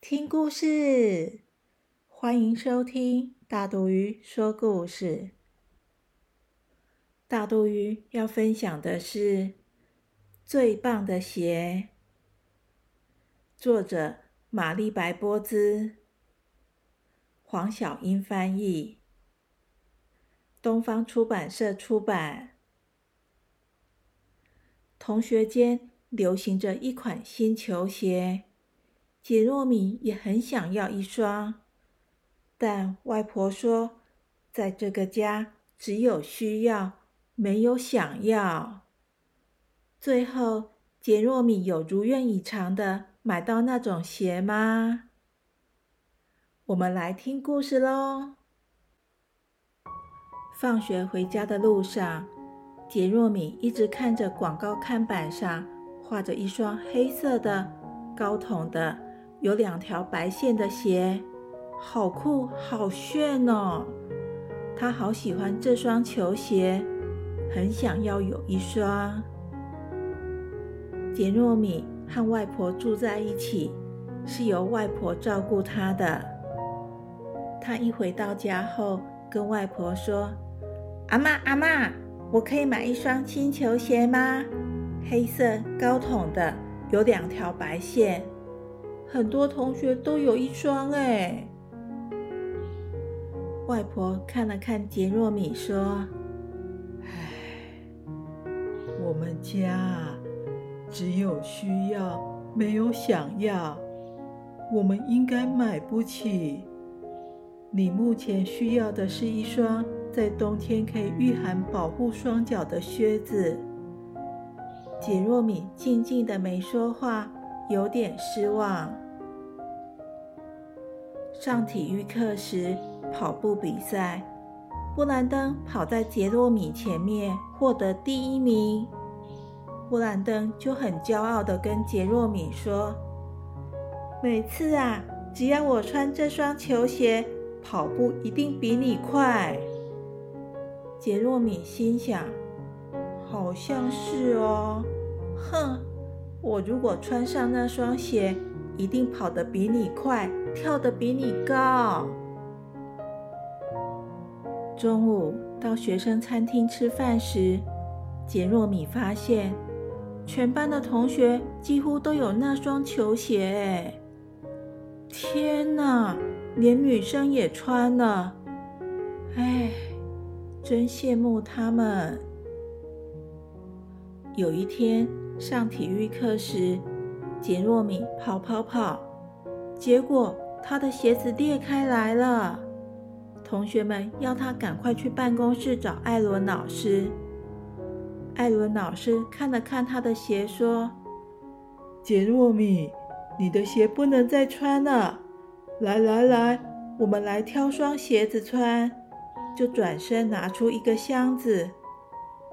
听故事，欢迎收听大肚鱼说故事。大肚鱼要分享的是最棒的鞋，作者玛丽白波兹，黄小英翻译，东方出版社出版。同学间流行着一款新球鞋。杰诺米也很想要一双，但外婆说，在这个家只有需要，没有想要。最后，杰诺米有如愿以偿的买到那种鞋吗？我们来听故事喽。放学回家的路上，杰诺米一直看着广告看板上画着一双黑色的高筒的。有两条白线的鞋，好酷，好炫哦！他好喜欢这双球鞋，很想要有一双。杰诺米和外婆住在一起，是由外婆照顾他的。他一回到家后，跟外婆说：“阿妈，阿妈，我可以买一双新球鞋吗？黑色高筒的，有两条白线。”很多同学都有一双哎。外婆看了看杰若米，说：“唉，我们家只有需要，没有想要。我们应该买不起。你目前需要的是一双在冬天可以御寒、保护双脚的靴子。”杰若米静静的没说话。有点失望。上体育课时，跑步比赛，布兰登跑在杰洛米前面，获得第一名。布兰登就很骄傲的跟杰洛米说：“每次啊，只要我穿这双球鞋，跑步一定比你快。”杰洛米心想：“好像是哦。”哼。我如果穿上那双鞋，一定跑得比你快，跳得比你高。中午到学生餐厅吃饭时，杰诺米发现全班的同学几乎都有那双球鞋。天哪，连女生也穿了！哎，真羡慕他们。有一天。上体育课时，杰诺米跑跑跑，结果他的鞋子裂开来了。同学们要他赶快去办公室找艾伦老师。艾伦老师看了看他的鞋，说：“杰诺米，你的鞋不能再穿了。来来来，我们来挑双鞋子穿。”就转身拿出一个箱子。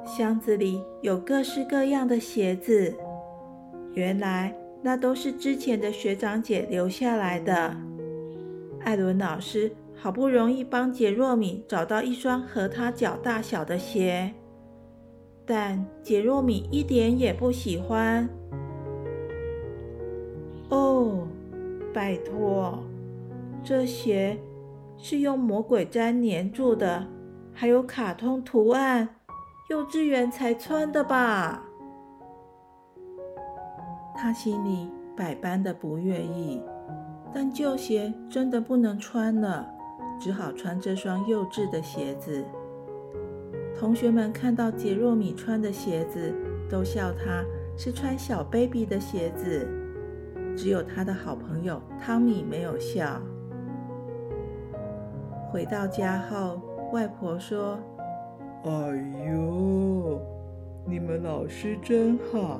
箱子里有各式各样的鞋子，原来那都是之前的学长姐留下来的。艾伦老师好不容易帮杰若米找到一双和他脚大小的鞋，但杰若米一点也不喜欢。哦，拜托，这鞋是用魔鬼粘粘住的，还有卡通图案。幼稚园才穿的吧？他心里百般的不愿意，但旧鞋真的不能穿了，只好穿这双幼稚的鞋子。同学们看到杰若米穿的鞋子，都笑他是穿小 baby 的鞋子，只有他的好朋友汤米没有笑。回到家后，外婆说。哎呦，你们老师真好，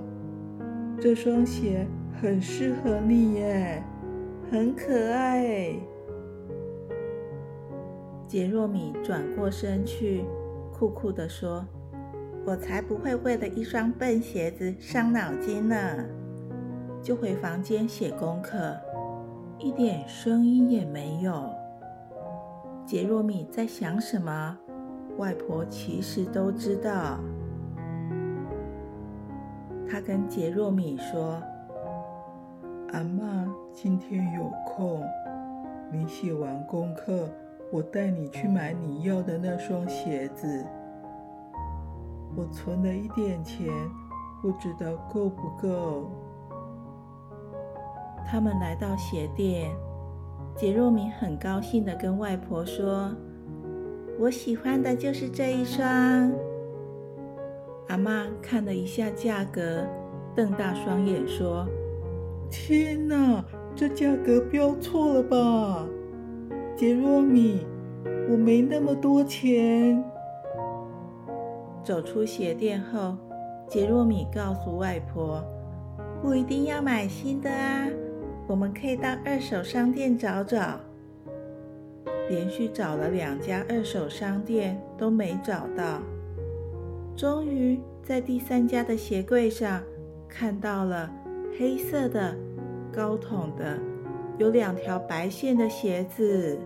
这双鞋很适合你耶，很可爱。杰若米转过身去，酷酷地说：“我才不会为了一双笨鞋子伤脑筋呢！”就回房间写功课，一点声音也没有。杰若米在想什么？外婆其实都知道。他跟杰若米说：“阿妈今天有空，你写完功课，我带你去买你要的那双鞋子。我存了一点钱，不知道够不够。”他们来到鞋店，杰若米很高兴地跟外婆说：“我喜欢的就是这一双。”阿妈看了一下价格，瞪大双眼说：“天哪，这价格标错了吧？杰若米，我没那么多钱。”走出鞋店后，杰若米告诉外婆：“不一定要买新的啊，我们可以到二手商店找找。”连续找了两家二手商店都没找到。终于在第三家的鞋柜上看到了黑色的、高筒的、有两条白线的鞋子。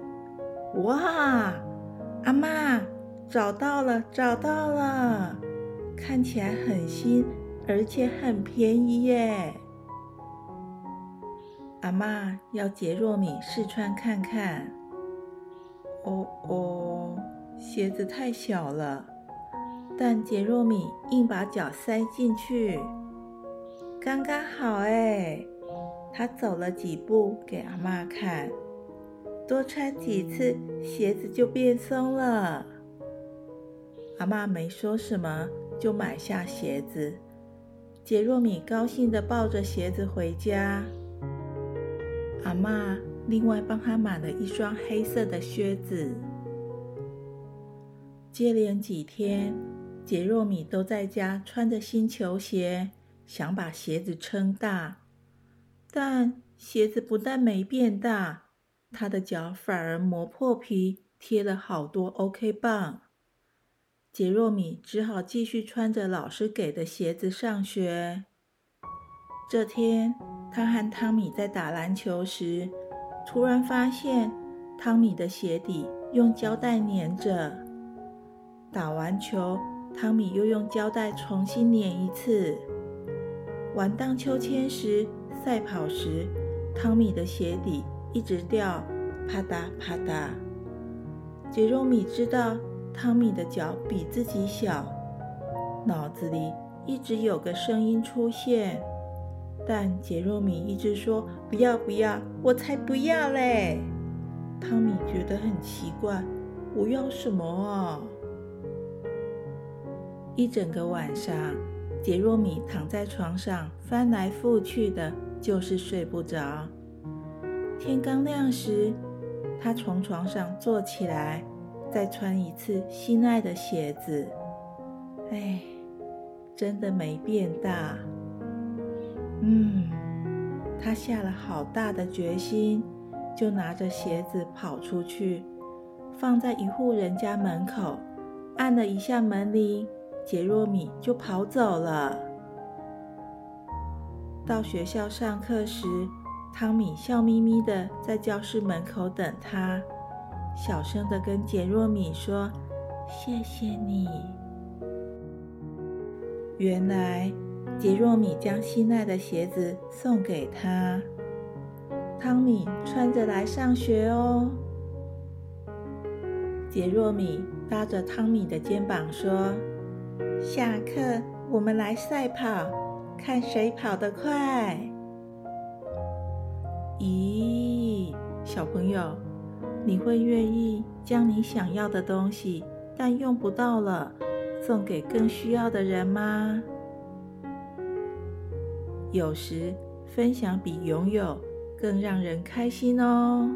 哇！阿妈找到了，找到了！看起来很新，而且很便宜耶。阿妈要杰若米试穿看看。哦哦，鞋子太小了。但杰若米硬把脚塞进去，刚刚好哎。他走了几步给阿妈看，多穿几次鞋子就变松了。阿妈没说什么，就买下鞋子。杰若米高兴地抱着鞋子回家。阿妈另外帮他买了一双黑色的靴子。接连几天。杰若米都在家穿着新球鞋，想把鞋子撑大，但鞋子不但没变大，他的脚反而磨破皮，贴了好多 OK 棒。杰若米只好继续穿着老师给的鞋子上学。这天，他和汤米在打篮球时，突然发现汤米的鞋底用胶带粘着。打完球。汤米又用胶带重新粘一次。玩荡秋千时，赛跑时，汤米的鞋底一直掉，啪嗒啪嗒。杰若米知道汤米的脚比自己小，脑子里一直有个声音出现，但杰若米一直说不要不要，我才不要嘞。汤米觉得很奇怪，我要什么啊？一整个晚上，杰若米躺在床上翻来覆去的，就是睡不着。天刚亮时，他从床上坐起来，再穿一次心爱的鞋子。哎，真的没变大。嗯，他下了好大的决心，就拿着鞋子跑出去，放在一户人家门口，按了一下门铃。杰若米就跑走了。到学校上课时，汤米笑眯眯的在教室门口等他，小声的跟杰若米说：“谢谢你。”原来杰若米将心爱的鞋子送给他，汤米穿着来上学哦。杰若米搭着汤米的肩膀说。下课，我们来赛跑，看谁跑得快。咦，小朋友，你会愿意将你想要的东西，但用不到了，送给更需要的人吗？有时，分享比拥有更让人开心哦。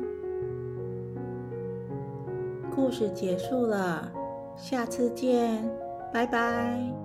故事结束了，下次见。拜拜。